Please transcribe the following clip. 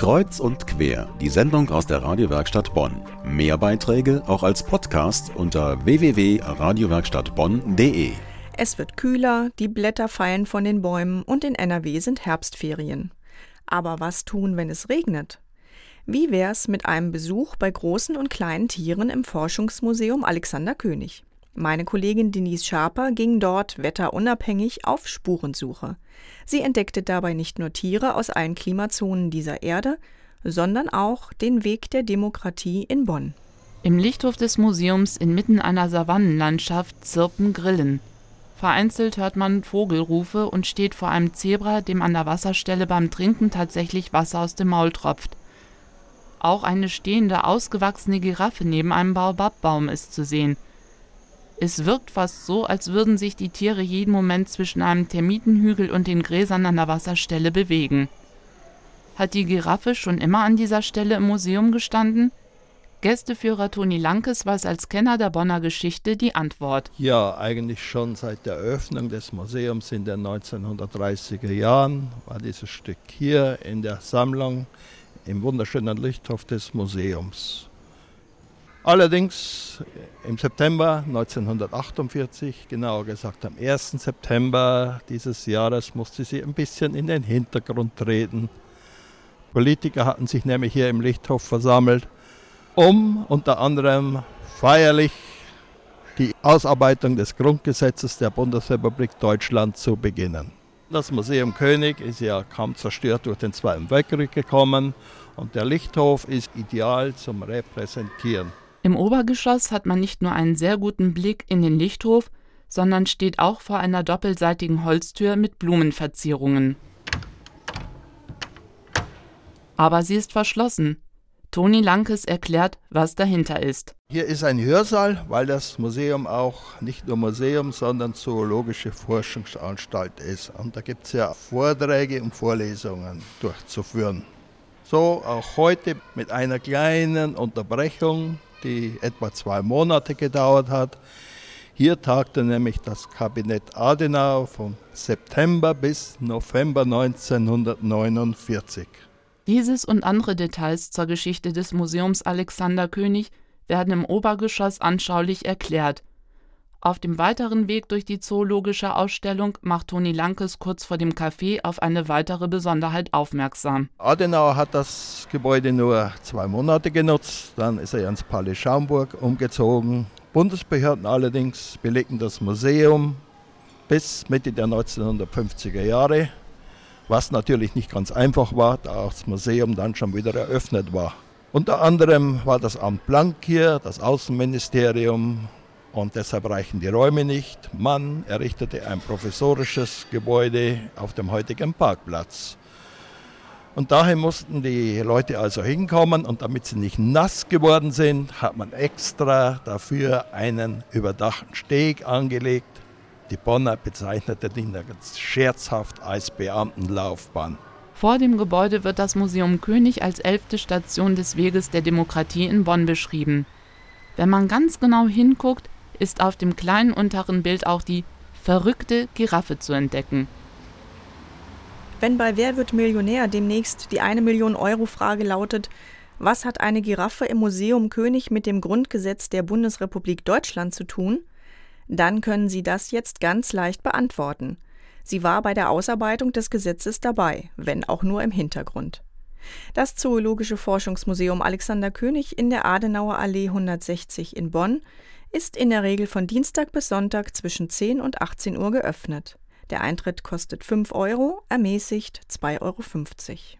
Kreuz und quer, die Sendung aus der Radiowerkstatt Bonn. Mehr Beiträge auch als Podcast unter www.radiowerkstattbonn.de. Es wird kühler, die Blätter fallen von den Bäumen und in NRW sind Herbstferien. Aber was tun, wenn es regnet? Wie wär's mit einem Besuch bei großen und kleinen Tieren im Forschungsmuseum Alexander König? Meine Kollegin Denise Schaper ging dort wetterunabhängig auf Spurensuche. Sie entdeckte dabei nicht nur Tiere aus allen Klimazonen dieser Erde, sondern auch den Weg der Demokratie in Bonn. Im Lichthof des Museums inmitten einer Savannenlandschaft zirpen Grillen. Vereinzelt hört man Vogelrufe und steht vor einem Zebra, dem an der Wasserstelle beim Trinken tatsächlich Wasser aus dem Maul tropft. Auch eine stehende, ausgewachsene Giraffe neben einem Baobabbaum ist zu sehen – es wirkt fast so, als würden sich die Tiere jeden Moment zwischen einem Termitenhügel und den Gräsern an der Wasserstelle bewegen. Hat die Giraffe schon immer an dieser Stelle im Museum gestanden? Gästeführer Toni Lankes weiß als Kenner der Bonner Geschichte die Antwort. Ja, eigentlich schon seit der Eröffnung des Museums in den 1930er Jahren war dieses Stück hier in der Sammlung im wunderschönen Lichthof des Museums. Allerdings im September 1948, genauer gesagt am 1. September dieses Jahres, musste sie ein bisschen in den Hintergrund treten. Politiker hatten sich nämlich hier im Lichthof versammelt, um unter anderem feierlich die Ausarbeitung des Grundgesetzes der Bundesrepublik Deutschland zu beginnen. Das Museum König ist ja kaum zerstört durch den Zweiten Weltkrieg gekommen und der Lichthof ist ideal zum Repräsentieren. Im Obergeschoss hat man nicht nur einen sehr guten Blick in den Lichthof, sondern steht auch vor einer doppelseitigen Holztür mit Blumenverzierungen. Aber sie ist verschlossen. Toni Lankes erklärt, was dahinter ist. Hier ist ein Hörsaal, weil das Museum auch nicht nur Museum, sondern zoologische Forschungsanstalt ist. Und da gibt es ja Vorträge und Vorlesungen durchzuführen. So auch heute mit einer kleinen Unterbrechung die etwa zwei Monate gedauert hat. Hier tagte nämlich das Kabinett Adenauer von September bis November 1949. Dieses und andere Details zur Geschichte des Museums Alexander König werden im Obergeschoss anschaulich erklärt. Auf dem weiteren Weg durch die zoologische Ausstellung macht Toni Lankes kurz vor dem Café auf eine weitere Besonderheit aufmerksam. Adenauer hat das Gebäude nur zwei Monate genutzt, dann ist er ins Palais Schaumburg umgezogen. Bundesbehörden allerdings belegten das Museum bis Mitte der 1950er Jahre, was natürlich nicht ganz einfach war, da das Museum dann schon wieder eröffnet war. Unter anderem war das Amt Blank hier, das Außenministerium, und deshalb reichen die Räume nicht. Man errichtete ein professorisches Gebäude auf dem heutigen Parkplatz. Und daher mussten die Leute also hinkommen und damit sie nicht nass geworden sind, hat man extra dafür einen überdachten Steg angelegt. Die Bonner bezeichnete den ganz scherzhaft als Beamtenlaufbahn. Vor dem Gebäude wird das Museum König als elfte Station des Weges der Demokratie in Bonn beschrieben. Wenn man ganz genau hinguckt, ist auf dem kleinen unteren Bild auch die verrückte Giraffe zu entdecken. Wenn bei Wer wird Millionär demnächst die eine Million Euro Frage lautet, was hat eine Giraffe im Museum König mit dem Grundgesetz der Bundesrepublik Deutschland zu tun? Dann können Sie das jetzt ganz leicht beantworten. Sie war bei der Ausarbeitung des Gesetzes dabei, wenn auch nur im Hintergrund. Das Zoologische Forschungsmuseum Alexander König in der Adenauer Allee 160 in Bonn ist in der Regel von Dienstag bis Sonntag zwischen 10 und 18 Uhr geöffnet. Der Eintritt kostet 5 Euro, ermäßigt 2,50 Euro.